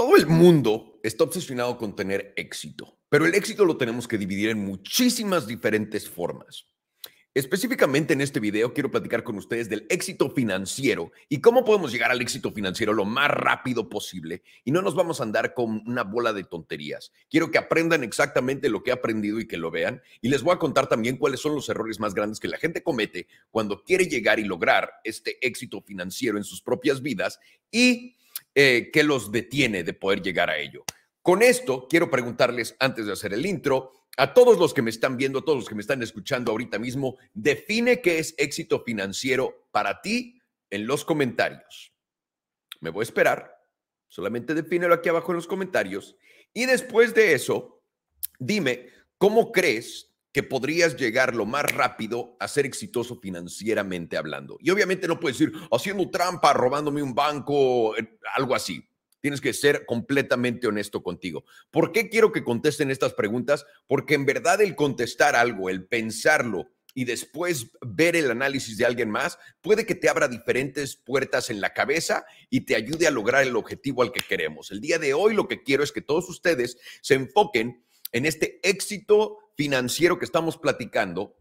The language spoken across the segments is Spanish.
Todo el mundo está obsesionado con tener éxito, pero el éxito lo tenemos que dividir en muchísimas diferentes formas. Específicamente en este video quiero platicar con ustedes del éxito financiero y cómo podemos llegar al éxito financiero lo más rápido posible y no nos vamos a andar con una bola de tonterías. Quiero que aprendan exactamente lo que he aprendido y que lo vean y les voy a contar también cuáles son los errores más grandes que la gente comete cuando quiere llegar y lograr este éxito financiero en sus propias vidas y eh, qué los detiene de poder llegar a ello. Con esto quiero preguntarles antes de hacer el intro a todos los que me están viendo, a todos los que me están escuchando ahorita mismo, define qué es éxito financiero para ti en los comentarios. Me voy a esperar, solamente defínelo aquí abajo en los comentarios y después de eso, dime cómo crees que podrías llegar lo más rápido a ser exitoso financieramente hablando. Y obviamente no puedes decir haciendo trampa, robándome un banco, eh, algo así. Tienes que ser completamente honesto contigo. ¿Por qué quiero que contesten estas preguntas? Porque en verdad el contestar algo, el pensarlo y después ver el análisis de alguien más, puede que te abra diferentes puertas en la cabeza y te ayude a lograr el objetivo al que queremos. El día de hoy lo que quiero es que todos ustedes se enfoquen en este éxito financiero que estamos platicando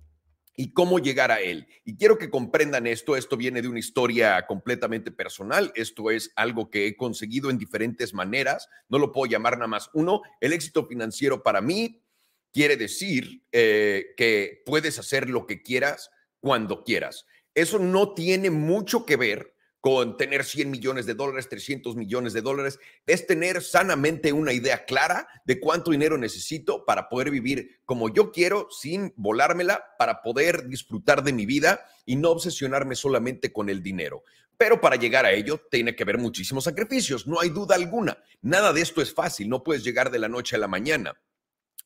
y cómo llegar a él. Y quiero que comprendan esto, esto viene de una historia completamente personal, esto es algo que he conseguido en diferentes maneras, no lo puedo llamar nada más uno, el éxito financiero para mí quiere decir eh, que puedes hacer lo que quieras cuando quieras. Eso no tiene mucho que ver con tener 100 millones de dólares, 300 millones de dólares, es tener sanamente una idea clara de cuánto dinero necesito para poder vivir como yo quiero, sin volármela, para poder disfrutar de mi vida y no obsesionarme solamente con el dinero. Pero para llegar a ello tiene que haber muchísimos sacrificios, no hay duda alguna. Nada de esto es fácil, no puedes llegar de la noche a la mañana.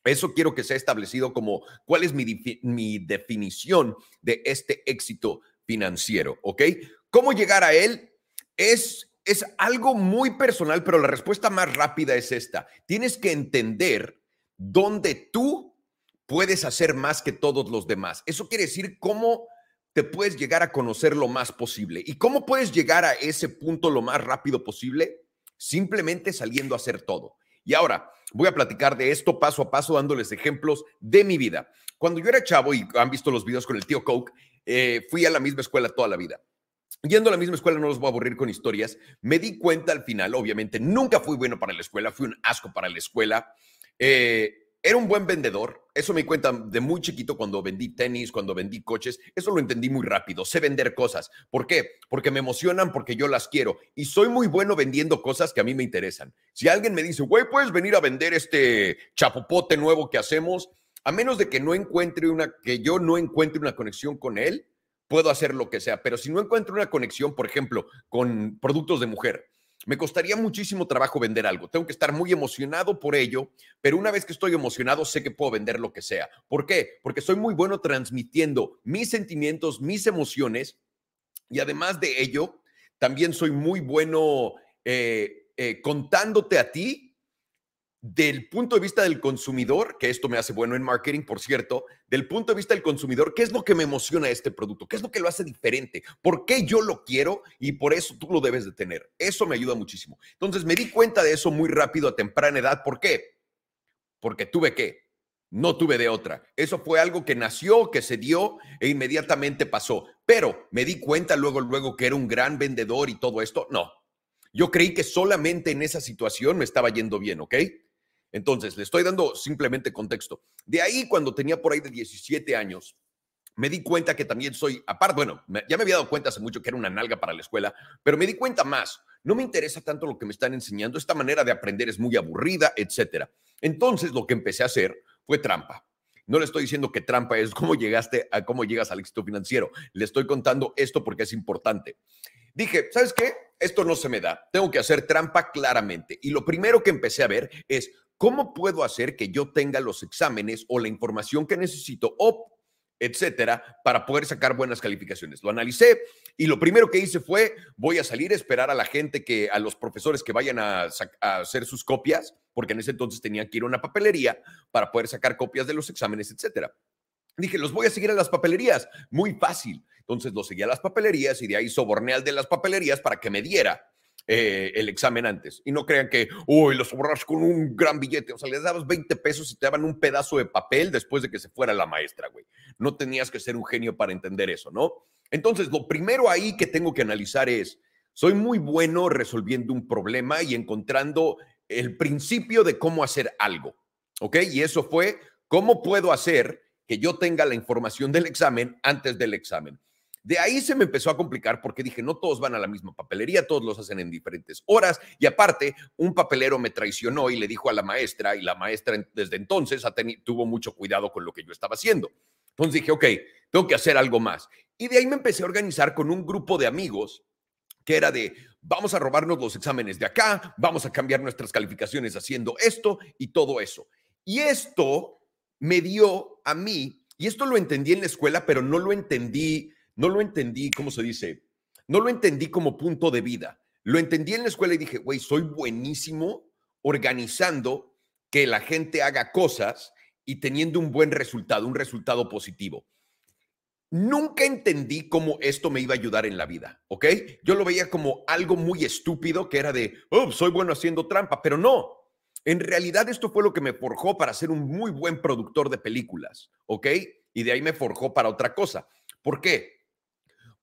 Eso quiero que sea establecido como cuál es mi, mi definición de este éxito financiero, ¿ok? ¿Cómo llegar a él? Es, es algo muy personal, pero la respuesta más rápida es esta. Tienes que entender dónde tú puedes hacer más que todos los demás. Eso quiere decir cómo te puedes llegar a conocer lo más posible. ¿Y cómo puedes llegar a ese punto lo más rápido posible? Simplemente saliendo a hacer todo. Y ahora voy a platicar de esto paso a paso, dándoles ejemplos de mi vida. Cuando yo era chavo y han visto los videos con el tío Coke, eh, fui a la misma escuela toda la vida. Yendo a la misma escuela, no los voy a aburrir con historias, me di cuenta al final, obviamente, nunca fui bueno para la escuela, fui un asco para la escuela. Eh, era un buen vendedor, eso me cuenta de muy chiquito cuando vendí tenis, cuando vendí coches, eso lo entendí muy rápido, sé vender cosas. ¿Por qué? Porque me emocionan, porque yo las quiero y soy muy bueno vendiendo cosas que a mí me interesan. Si alguien me dice, güey, puedes venir a vender este chapopote nuevo que hacemos, a menos de que no encuentre una, que yo no encuentre una conexión con él, puedo hacer lo que sea, pero si no encuentro una conexión, por ejemplo, con productos de mujer, me costaría muchísimo trabajo vender algo. Tengo que estar muy emocionado por ello, pero una vez que estoy emocionado, sé que puedo vender lo que sea. ¿Por qué? Porque soy muy bueno transmitiendo mis sentimientos, mis emociones, y además de ello, también soy muy bueno eh, eh, contándote a ti del punto de vista del consumidor, que esto me hace bueno en marketing, por cierto, del punto de vista del consumidor, ¿qué es lo que me emociona este producto? ¿Qué es lo que lo hace diferente? ¿Por qué yo lo quiero y por eso tú lo debes de tener? Eso me ayuda muchísimo. Entonces me di cuenta de eso muy rápido a temprana edad. ¿Por qué? Porque tuve que, no tuve de otra. Eso fue algo que nació, que se dio e inmediatamente pasó. Pero me di cuenta luego, luego que era un gran vendedor y todo esto. No, yo creí que solamente en esa situación me estaba yendo bien, ¿ok? Entonces, le estoy dando simplemente contexto. De ahí, cuando tenía por ahí de 17 años, me di cuenta que también soy, aparte, bueno, ya me había dado cuenta hace mucho que era una nalga para la escuela, pero me di cuenta más. No me interesa tanto lo que me están enseñando, esta manera de aprender es muy aburrida, etcétera. Entonces, lo que empecé a hacer fue trampa. No le estoy diciendo que trampa es cómo llegaste a cómo llegas al éxito financiero. Le estoy contando esto porque es importante. Dije, ¿sabes qué? Esto no se me da. Tengo que hacer trampa claramente. Y lo primero que empecé a ver es ¿Cómo puedo hacer que yo tenga los exámenes o la información que necesito etcétera, para poder sacar buenas calificaciones. Lo analicé y lo primero que hice fue, voy a salir a esperar a la gente que, a los profesores que vayan a, hacer sus copias, porque en ese entonces tenían que ir a una papelería para poder sacar copias de los exámenes, etcétera. Dije, los voy a seguir a las papelerías, muy fácil. Entonces los seguí a las papelerías y de ahí soborné al de las papelerías para que me diera eh, el examen antes. Y no crean que, uy, los borras con un gran billete. O sea, les dabas 20 pesos y te daban un pedazo de papel después de que se fuera la maestra, güey. No tenías que ser un genio para entender eso, ¿no? Entonces, lo primero ahí que tengo que analizar es, soy muy bueno resolviendo un problema y encontrando el principio de cómo hacer algo, ¿ok? Y eso fue, ¿cómo puedo hacer que yo tenga la información del examen antes del examen? De ahí se me empezó a complicar porque dije, no todos van a la misma papelería, todos los hacen en diferentes horas. Y aparte, un papelero me traicionó y le dijo a la maestra, y la maestra desde entonces tuvo mucho cuidado con lo que yo estaba haciendo. Entonces dije, ok, tengo que hacer algo más. Y de ahí me empecé a organizar con un grupo de amigos que era de, vamos a robarnos los exámenes de acá, vamos a cambiar nuestras calificaciones haciendo esto y todo eso. Y esto me dio a mí, y esto lo entendí en la escuela, pero no lo entendí no lo entendí, ¿cómo se dice? No lo entendí como punto de vida. Lo entendí en la escuela y dije, güey, soy buenísimo organizando que la gente haga cosas y teniendo un buen resultado, un resultado positivo. Nunca entendí cómo esto me iba a ayudar en la vida, ¿ok? Yo lo veía como algo muy estúpido que era de, oh, soy bueno haciendo trampa, pero no. En realidad esto fue lo que me forjó para ser un muy buen productor de películas, ¿ok? Y de ahí me forjó para otra cosa. ¿Por qué?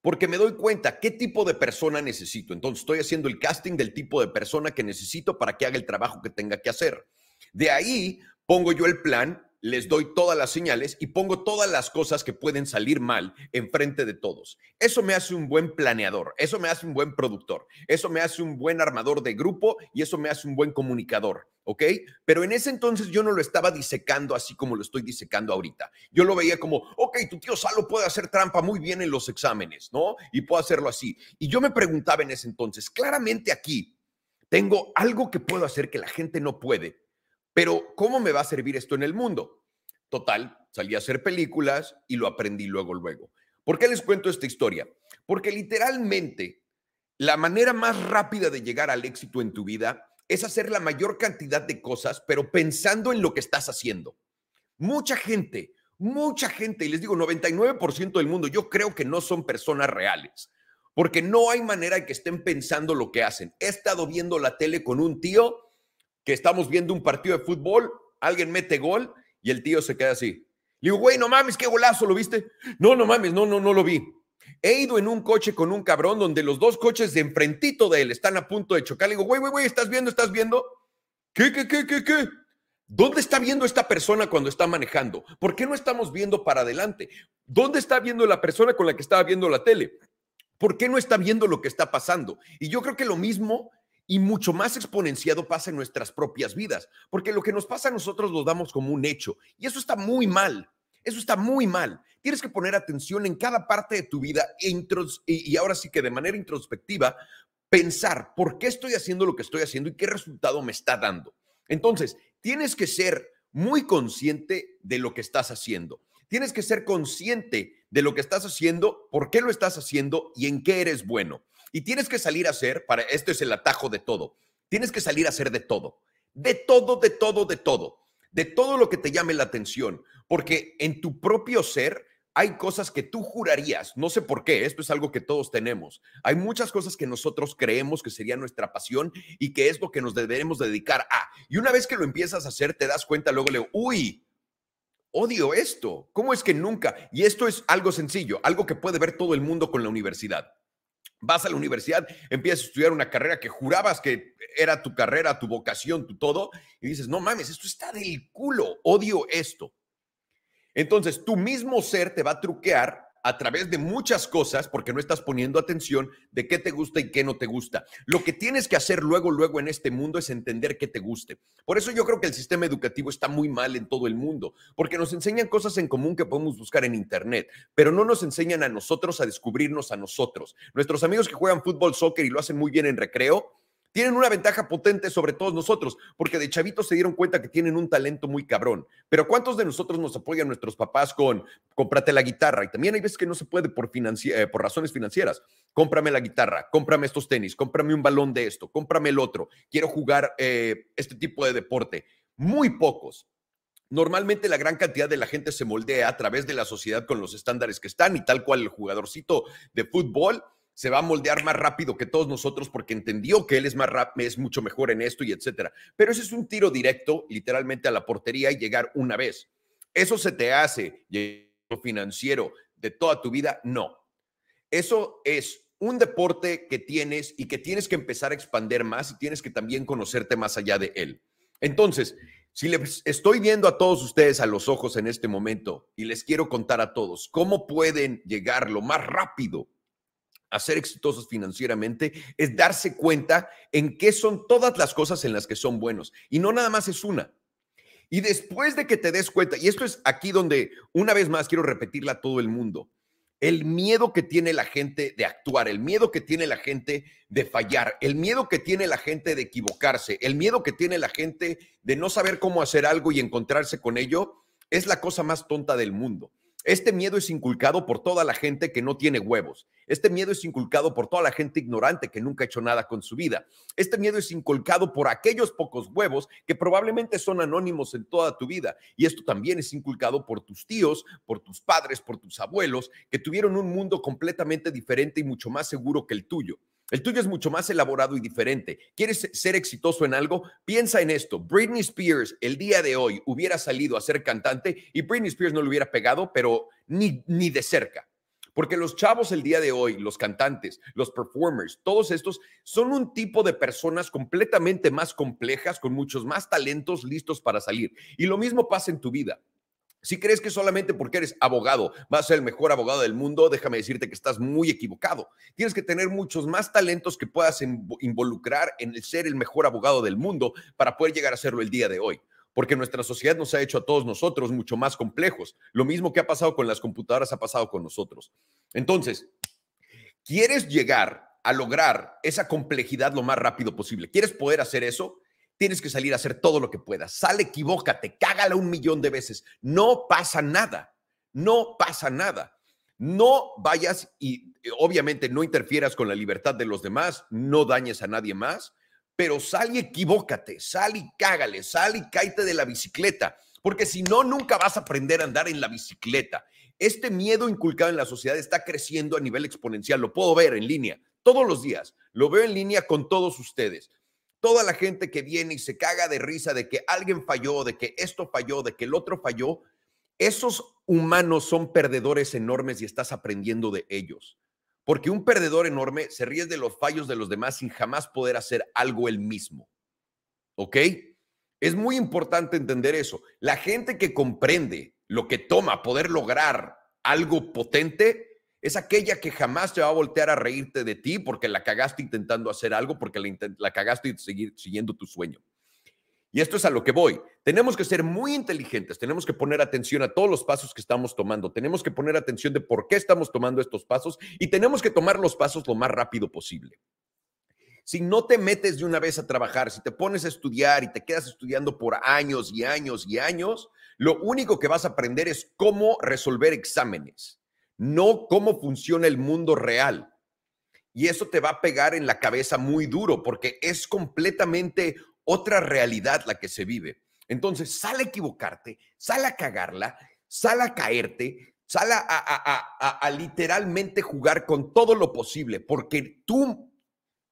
Porque me doy cuenta qué tipo de persona necesito. Entonces estoy haciendo el casting del tipo de persona que necesito para que haga el trabajo que tenga que hacer. De ahí pongo yo el plan, les doy todas las señales y pongo todas las cosas que pueden salir mal enfrente de todos. Eso me hace un buen planeador, eso me hace un buen productor, eso me hace un buen armador de grupo y eso me hace un buen comunicador. ¿ok? Pero en ese entonces yo no lo estaba disecando así como lo estoy disecando ahorita. Yo lo veía como, ok, tu tío Salo puede hacer trampa muy bien en los exámenes, ¿no? Y puedo hacerlo así. Y yo me preguntaba en ese entonces, claramente aquí tengo algo que puedo hacer que la gente no puede, pero ¿cómo me va a servir esto en el mundo? Total, salí a hacer películas y lo aprendí luego, luego. ¿Por qué les cuento esta historia? Porque literalmente la manera más rápida de llegar al éxito en tu vida es hacer la mayor cantidad de cosas, pero pensando en lo que estás haciendo. Mucha gente, mucha gente, y les digo, 99% del mundo, yo creo que no son personas reales, porque no hay manera de que estén pensando lo que hacen. He estado viendo la tele con un tío que estamos viendo un partido de fútbol, alguien mete gol y el tío se queda así. Le digo, güey, no mames, qué golazo, ¿lo viste? No, no mames, no, no, no lo vi. He ido en un coche con un cabrón donde los dos coches de enfrentito de él están a punto de chocar. Le digo, güey, güey, güey, ¿estás viendo? ¿Estás viendo? ¿Qué, qué, qué, qué, qué? ¿Dónde está viendo esta persona cuando está manejando? ¿Por qué no estamos viendo para adelante? ¿Dónde está viendo la persona con la que estaba viendo la tele? ¿Por qué no está viendo lo que está pasando? Y yo creo que lo mismo y mucho más exponenciado pasa en nuestras propias vidas, porque lo que nos pasa a nosotros lo damos como un hecho y eso está muy mal. Eso está muy mal. Tienes que poner atención en cada parte de tu vida e y ahora sí que de manera introspectiva, pensar por qué estoy haciendo lo que estoy haciendo y qué resultado me está dando. Entonces, tienes que ser muy consciente de lo que estás haciendo. Tienes que ser consciente de lo que estás haciendo, por qué lo estás haciendo y en qué eres bueno. Y tienes que salir a hacer, para esto es el atajo de todo, tienes que salir a hacer de todo, de todo, de todo, de todo, de todo lo que te llame la atención, porque en tu propio ser hay cosas que tú jurarías, no sé por qué, esto es algo que todos tenemos. Hay muchas cosas que nosotros creemos que sería nuestra pasión y que es lo que nos deberemos dedicar a. Y una vez que lo empiezas a hacer, te das cuenta, luego le, uy, odio esto. ¿Cómo es que nunca? Y esto es algo sencillo, algo que puede ver todo el mundo con la universidad. Vas a la universidad, empiezas a estudiar una carrera que jurabas que era tu carrera, tu vocación, tu todo, y dices, no mames, esto está del culo, odio esto. Entonces, tu mismo ser te va a truquear a través de muchas cosas porque no estás poniendo atención de qué te gusta y qué no te gusta. Lo que tienes que hacer luego, luego en este mundo es entender qué te guste. Por eso yo creo que el sistema educativo está muy mal en todo el mundo, porque nos enseñan cosas en común que podemos buscar en Internet, pero no nos enseñan a nosotros a descubrirnos a nosotros. Nuestros amigos que juegan fútbol, soccer y lo hacen muy bien en recreo, tienen una ventaja potente sobre todos nosotros, porque de chavitos se dieron cuenta que tienen un talento muy cabrón. Pero ¿cuántos de nosotros nos apoyan nuestros papás con cómprate la guitarra? Y también hay veces que no se puede por, eh, por razones financieras. Cómprame la guitarra, cómprame estos tenis, cómprame un balón de esto, cómprame el otro. Quiero jugar eh, este tipo de deporte. Muy pocos. Normalmente la gran cantidad de la gente se moldea a través de la sociedad con los estándares que están y tal cual el jugadorcito de fútbol se va a moldear más rápido que todos nosotros porque entendió que él es más rápido, es mucho mejor en esto y etcétera. Pero ese es un tiro directo, literalmente a la portería y llegar una vez. ¿Eso se te hace financiero de toda tu vida? No. Eso es un deporte que tienes y que tienes que empezar a expander más y tienes que también conocerte más allá de él. Entonces, si les estoy viendo a todos ustedes a los ojos en este momento y les quiero contar a todos cómo pueden llegar lo más rápido a ser exitosos financieramente es darse cuenta en qué son todas las cosas en las que son buenos. Y no nada más es una. Y después de que te des cuenta, y esto es aquí donde una vez más quiero repetirla a todo el mundo, el miedo que tiene la gente de actuar, el miedo que tiene la gente de fallar, el miedo que tiene la gente de equivocarse, el miedo que tiene la gente de no saber cómo hacer algo y encontrarse con ello, es la cosa más tonta del mundo. Este miedo es inculcado por toda la gente que no tiene huevos. Este miedo es inculcado por toda la gente ignorante que nunca ha hecho nada con su vida. Este miedo es inculcado por aquellos pocos huevos que probablemente son anónimos en toda tu vida. Y esto también es inculcado por tus tíos, por tus padres, por tus abuelos, que tuvieron un mundo completamente diferente y mucho más seguro que el tuyo. El tuyo es mucho más elaborado y diferente. ¿Quieres ser exitoso en algo? Piensa en esto. Britney Spears el día de hoy hubiera salido a ser cantante y Britney Spears no le hubiera pegado, pero ni, ni de cerca. Porque los chavos el día de hoy, los cantantes, los performers, todos estos son un tipo de personas completamente más complejas, con muchos más talentos listos para salir. Y lo mismo pasa en tu vida. Si crees que solamente porque eres abogado vas a ser el mejor abogado del mundo, déjame decirte que estás muy equivocado. Tienes que tener muchos más talentos que puedas involucrar en el ser el mejor abogado del mundo para poder llegar a serlo el día de hoy. Porque nuestra sociedad nos ha hecho a todos nosotros mucho más complejos. Lo mismo que ha pasado con las computadoras ha pasado con nosotros. Entonces, ¿quieres llegar a lograr esa complejidad lo más rápido posible? ¿Quieres poder hacer eso? tienes que salir a hacer todo lo que puedas. Sale, equivócate, cágala un millón de veces. No pasa nada. No pasa nada. No vayas y obviamente no interfieras con la libertad de los demás, no dañes a nadie más, pero sal y equivócate, sal y cágale, sal y cáete de la bicicleta, porque si no, nunca vas a aprender a andar en la bicicleta. Este miedo inculcado en la sociedad está creciendo a nivel exponencial, lo puedo ver en línea todos los días, lo veo en línea con todos ustedes toda la gente que viene y se caga de risa de que alguien falló, de que esto falló, de que el otro falló, esos humanos son perdedores enormes y estás aprendiendo de ellos. Porque un perdedor enorme se ríe de los fallos de los demás sin jamás poder hacer algo él mismo. ¿Ok? Es muy importante entender eso. La gente que comprende lo que toma poder lograr algo potente es aquella que jamás te va a voltear a reírte de ti porque la cagaste intentando hacer algo, porque la, cagaste y seguir siguiendo tu sueño. Y esto es a lo que voy. Tenemos que ser muy inteligentes, tenemos que poner atención a todos los pasos que estamos tomando, tenemos que poner atención de por qué estamos tomando estos pasos y tenemos que tomar los pasos lo más rápido posible. Si no te metes de una vez a trabajar, si te pones a estudiar y te quedas estudiando por años y años y años, lo único que vas a aprender es cómo resolver exámenes no cómo funciona el mundo real. Y eso te va a pegar en la cabeza muy duro porque es completamente otra realidad la que se vive. Entonces, sale a equivocarte, sale a cagarla, sale a caerte, sale a, literalmente jugar con todo lo posible porque tú,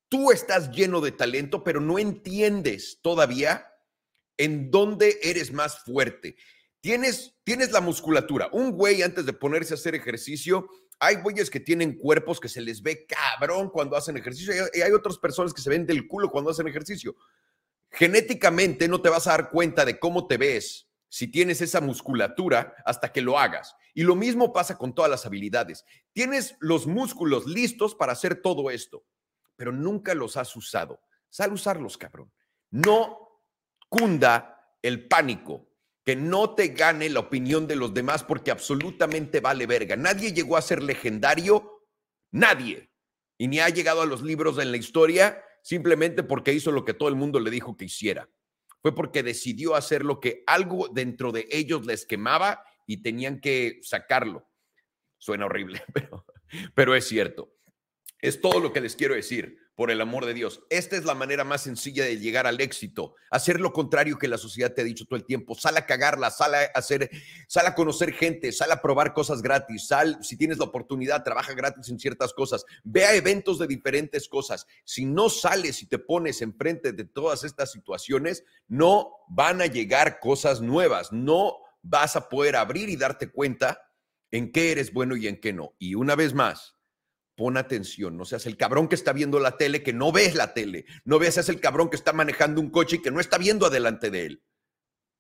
tú estás lleno de talento, pero no entiendes todavía en dónde eres más fuerte. Tienes, tienes la musculatura. Un güey antes de ponerse a hacer ejercicio, hay güeyes que tienen cuerpos que se les ve cabrón cuando hacen ejercicio y hay otras personas que se ven del culo cuando hacen ejercicio. Genéticamente no te vas a dar cuenta de cómo te ves si tienes esa musculatura hasta que lo hagas. Y lo mismo pasa con todas las habilidades. Tienes los músculos listos para hacer todo esto, pero nunca los has usado. Sal usarlos, cabrón. No cunda el pánico que no te gane la opinión de los demás porque absolutamente vale verga. Nadie llegó a ser legendario, nadie. Y ni ha llegado a los libros en la historia simplemente porque hizo lo que todo el mundo le dijo que hiciera. Fue porque decidió hacer lo que algo dentro de ellos les quemaba y tenían que sacarlo. Suena horrible, pero, pero es cierto. Es todo lo que les quiero decir. Por el amor de Dios. Esta es la manera más sencilla de llegar al éxito. Hacer lo contrario que la sociedad te ha dicho todo el tiempo. Sal a cagarla, sal a hacer, sal a conocer gente, sal a probar cosas gratis, sal, si tienes la oportunidad, trabaja gratis en ciertas cosas. Ve a eventos de diferentes cosas. Si no sales y te pones enfrente de todas estas situaciones, no van a llegar cosas nuevas. No vas a poder abrir y darte cuenta en qué eres bueno y en qué no. Y una vez más, pon atención, no seas el cabrón que está viendo la tele, que no ves la tele, no veas, seas el cabrón que está manejando un coche y que no está viendo adelante de él.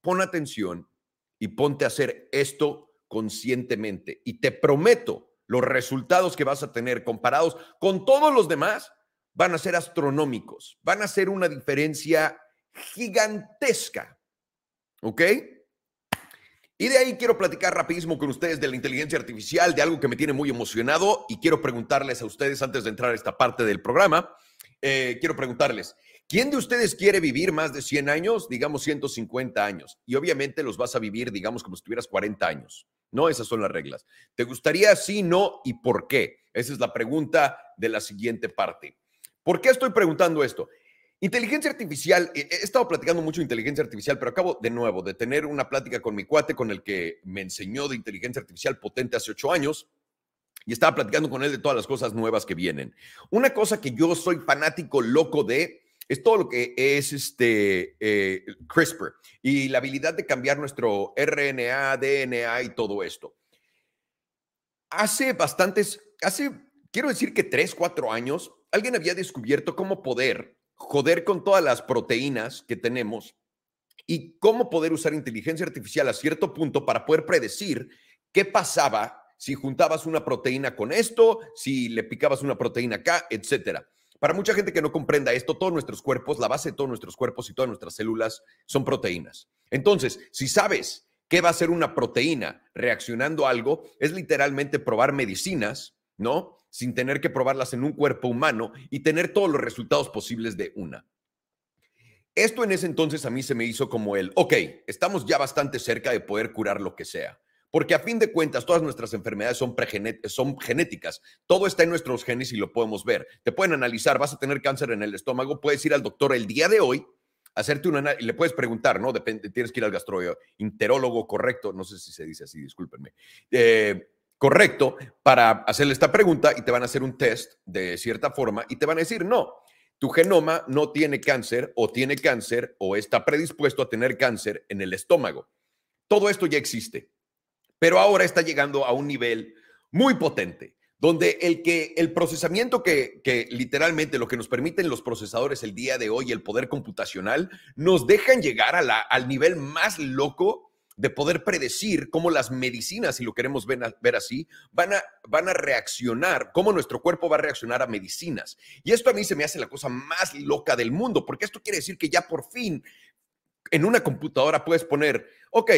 Pon atención y ponte a hacer esto conscientemente. Y te prometo, los resultados que vas a tener comparados con todos los demás van a ser astronómicos, van a ser una diferencia gigantesca. ¿Ok? Y de ahí quiero platicar rapidísimo con ustedes de la inteligencia artificial, de algo que me tiene muy emocionado y quiero preguntarles a ustedes antes de entrar a esta parte del programa, eh, quiero preguntarles, ¿quién de ustedes quiere vivir más de 100 años? Digamos 150 años. Y obviamente los vas a vivir, digamos, como si tuvieras 40 años. No, esas son las reglas. ¿Te gustaría sí, no y por qué? Esa es la pregunta de la siguiente parte. ¿Por qué estoy preguntando esto? Inteligencia artificial, he estado platicando mucho de inteligencia artificial, pero acabo de nuevo de tener una plática con mi cuate con el que me enseñó de inteligencia artificial potente hace ocho años y estaba platicando con él de todas las cosas nuevas que vienen. Una cosa que yo soy fanático loco de es todo lo que es este eh, CRISPR y la habilidad de cambiar nuestro RNA, DNA y todo esto. Hace bastantes, hace, quiero decir que tres, cuatro años, alguien había descubierto cómo poder joder con todas las proteínas que tenemos y cómo poder usar inteligencia artificial a cierto punto para poder predecir qué pasaba si juntabas una proteína con esto, si le picabas una proteína acá, etcétera. Para mucha gente que no comprenda esto, todos nuestros cuerpos, la base de todos nuestros cuerpos y todas nuestras células son proteínas. Entonces, si sabes qué va a ser una proteína reaccionando a algo, es literalmente probar medicinas, ¿no? Sin tener que probarlas en un cuerpo humano y tener todos los resultados posibles de una. Esto en ese entonces a mí se me hizo como el, ok, estamos ya bastante cerca de poder curar lo que sea. Porque a fin de cuentas, todas nuestras enfermedades son, son genéticas. Todo está en nuestros genes y lo podemos ver. Te pueden analizar, vas a tener cáncer en el estómago, puedes ir al doctor el día de hoy, hacerte una y le puedes preguntar, ¿no? Depende, tienes que ir al gastroenterólogo correcto, no sé si se dice así, discúlpenme. Eh, correcto para hacerle esta pregunta y te van a hacer un test de cierta forma y te van a decir, no, tu genoma no tiene cáncer o tiene cáncer o está predispuesto a tener cáncer en el estómago. Todo esto ya existe, pero ahora está llegando a un nivel muy potente, donde el, que, el procesamiento que, que literalmente lo que nos permiten los procesadores el día de hoy, el poder computacional, nos dejan llegar a la, al nivel más loco de poder predecir cómo las medicinas, si lo queremos ver, así, van a, van a reaccionar, cómo nuestro cuerpo va a reaccionar a medicinas. Y esto a mí se me hace la cosa más loca del mundo, porque esto quiere decir que ya por fin en una computadora puedes poner, ok,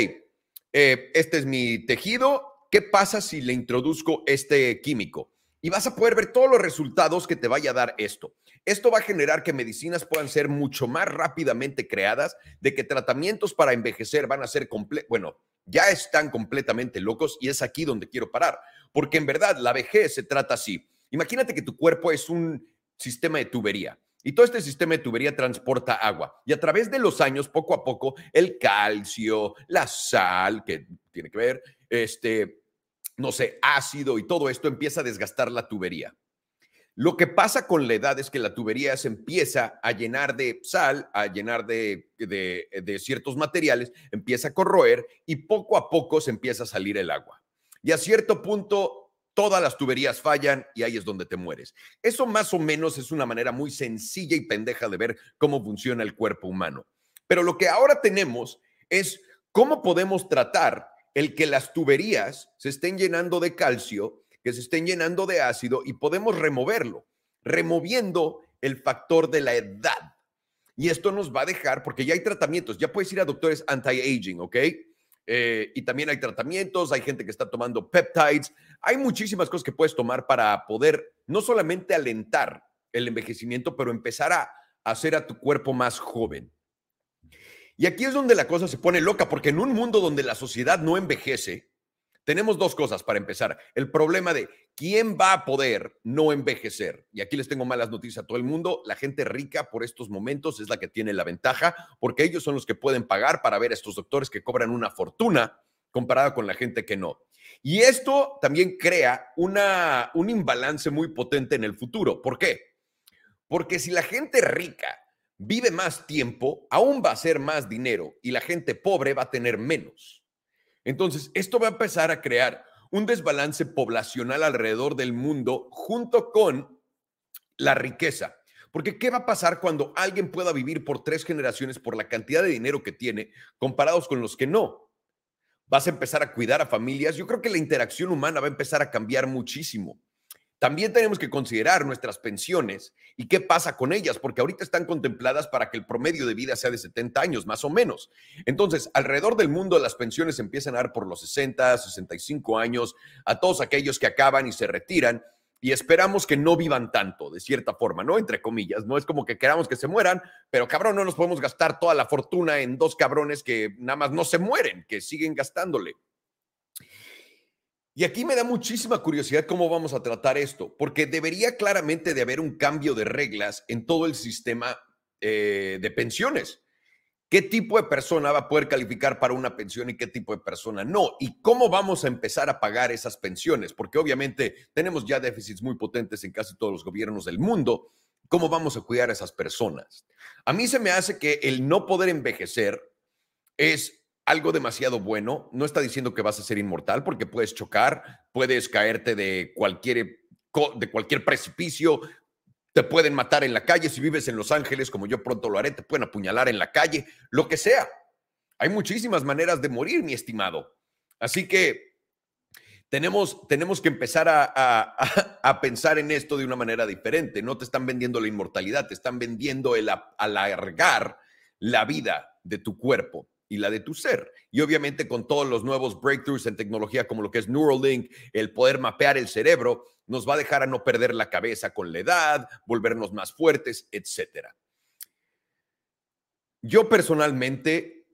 eh, este es mi tejido, ¿qué pasa si le introduzco este químico? Y vas a poder ver todos los resultados que te vaya a dar esto. Esto va a generar que medicinas puedan ser mucho más rápidamente creadas, de que tratamientos para envejecer van a ser completos, bueno, ya están completamente locos y es aquí donde quiero parar, porque en verdad la vejez se trata así. Imagínate que tu cuerpo es un sistema de tubería. Y todo este sistema de tubería transporta agua. Y a través de los años, poco a poco, el calcio, la sal, que tiene que ver, este, no sé, ácido y todo esto empieza a desgastar la tubería. Lo que pasa con la edad es que la tubería se empieza a llenar de sal, a llenar de, de, ciertos materiales, empieza a corroer y poco a poco se empieza a salir el agua. Y a cierto punto todas las tuberías fallan y ahí es donde te mueres. Eso más o menos es una manera muy sencilla y pendeja de ver cómo funciona el cuerpo humano. Pero lo que ahora tenemos es cómo podemos tratar el que las tuberías se estén llenando de calcio, que se estén llenando de ácido y podemos removerlo, removiendo el factor de la edad. Y esto nos va a dejar, porque ya hay tratamientos, ya puedes ir a doctores anti-aging, ¿ok? Eh, y también hay tratamientos, hay gente que está tomando peptides, hay muchísimas cosas que puedes tomar para poder no solamente alentar el envejecimiento, pero empezar a hacer a tu cuerpo más joven. Y aquí es donde la cosa se pone loca, porque en un mundo donde la sociedad no envejece, Tenemos dos cosas para empezar. El problema de quién va a poder no envejecer. Y aquí les tengo malas noticias a todo el mundo. La gente rica por estos momentos es la que tiene la ventaja porque ellos son los que pueden pagar para ver a estos doctores que cobran una fortuna comparada con la gente que no. Y esto también crea una, un imbalance muy potente en el futuro. ¿Por qué? Porque si la gente rica vive más tiempo, aún va a ser más dinero y la gente pobre va a tener menos. Entonces, esto va a empezar a crear un desbalance poblacional alrededor del mundo junto con la riqueza. Porque ¿qué va a pasar cuando alguien pueda vivir por tres generaciones por la cantidad de dinero que tiene comparados con los que no? Vas a empezar a cuidar a familias. Yo creo que la interacción humana va a empezar a cambiar muchísimo. También tenemos que considerar nuestras pensiones y qué pasa con ellas, porque ahorita están contempladas para que el promedio de vida sea de 70 años, más o menos. Entonces, alrededor del mundo las pensiones empiezan a dar por los 60, 65 años a todos aquellos que acaban y se retiran y esperamos que no vivan tanto, de cierta forma, ¿no? Entre comillas, no es como que queramos que se mueran, pero cabrón, no nos podemos gastar toda la fortuna en dos cabrones que nada más no se mueren, que siguen gastándole. Y aquí me da muchísima curiosidad cómo vamos a tratar esto, porque debería claramente de haber un cambio de reglas en todo el sistema eh, de pensiones. ¿Qué tipo de persona va a poder calificar para una pensión y qué tipo de persona no? ¿Y cómo vamos a empezar a pagar esas pensiones? Porque obviamente tenemos ya déficits muy potentes en casi todos los gobiernos del mundo. ¿Cómo vamos a cuidar a esas personas? A mí se me hace que el no poder envejecer es algo demasiado bueno. No está diciendo que vas a ser inmortal porque puedes chocar, puedes caerte de cualquier, de cualquier precipicio, te pueden matar en la calle. Si vives en Los Ángeles, como yo pronto lo haré, te pueden apuñalar en la calle, lo que sea. Hay muchísimas maneras de morir, mi estimado. Así que tenemos, tenemos que empezar a, a, pensar en esto de una manera diferente. No te están vendiendo la inmortalidad, te están vendiendo el alargar la vida de tu cuerpo y la de tu ser. Y obviamente con todos los nuevos breakthroughs en tecnología como lo que es Neuralink, el poder mapear el cerebro, nos va a dejar a no perder la cabeza con la edad, volvernos más fuertes, etc. Yo personalmente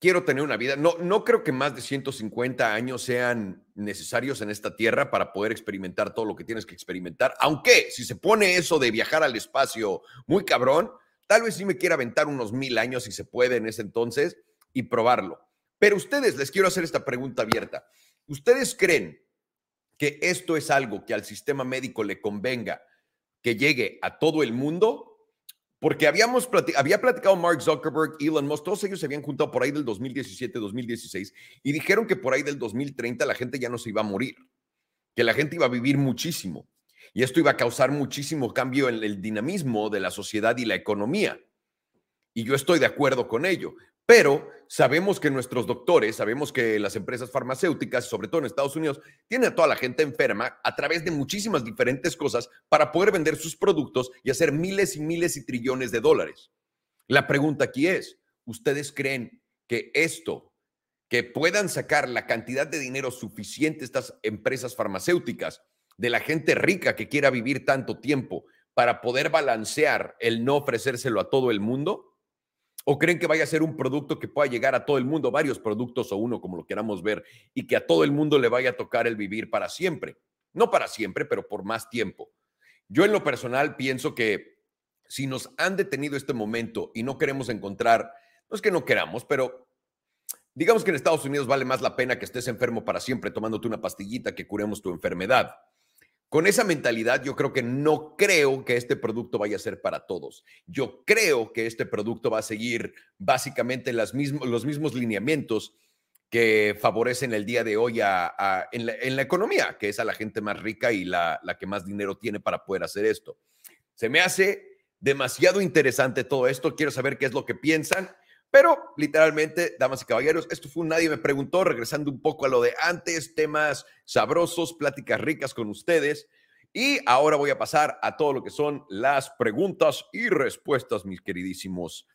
quiero tener una vida, no, no creo que más de 150 años sean necesarios en esta tierra para poder experimentar todo lo que tienes que experimentar, aunque si se pone eso de viajar al espacio muy cabrón, tal vez sí me quiera aventar unos mil años si se puede en ese entonces, y probarlo. Pero ustedes, les quiero hacer esta pregunta abierta. ¿Ustedes creen que esto es algo que al sistema médico le convenga que llegue a todo el mundo? Porque habíamos había platicado Mark Zuckerberg, Elon Musk, todos ellos se habían juntado por ahí del 2017, 2016 y dijeron que por ahí del 2030 la gente ya no se iba a morir, que la gente iba a vivir muchísimo y esto iba a causar muchísimo cambio en el dinamismo de la sociedad y la economía. Y yo estoy de acuerdo con ello. Pero sabemos que nuestros doctores, sabemos que las empresas farmacéuticas, sobre todo en Estados Unidos, tienen a toda la gente enferma a través de muchísimas diferentes cosas para poder vender sus productos y hacer miles y miles y trillones de dólares. La pregunta aquí es, ¿ustedes creen que esto, que puedan sacar la cantidad de dinero suficiente estas empresas farmacéuticas de la gente rica que quiera vivir tanto tiempo para poder balancear el no ofrecérselo a todo el mundo? ¿O creen que vaya a ser un producto que pueda llegar a todo el mundo, varios productos o uno, como lo queramos ver, y que a todo el mundo le vaya a tocar el vivir para siempre? No para siempre, pero por más tiempo. Yo en lo personal pienso que si nos han detenido este momento y no queremos encontrar, no es que no queramos, pero digamos que en Estados Unidos vale más la pena que estés enfermo para siempre tomándote una pastillita que curemos tu enfermedad. Con esa mentalidad, yo creo que no creo que este producto vaya a ser para todos. Yo creo que este producto va a seguir básicamente las los mismos lineamientos que favorecen el día de hoy a, en, la, economía, que es a la gente más rica y la, la que más dinero tiene para poder hacer esto. Se me hace demasiado interesante todo esto. Quiero saber qué es lo que piensan. Pero literalmente, damas y caballeros, esto fue un nadie me preguntó, regresando un poco a lo de antes, temas sabrosos, pláticas ricas con ustedes. Y ahora voy a pasar a todo lo que son las preguntas y respuestas, mis queridísimos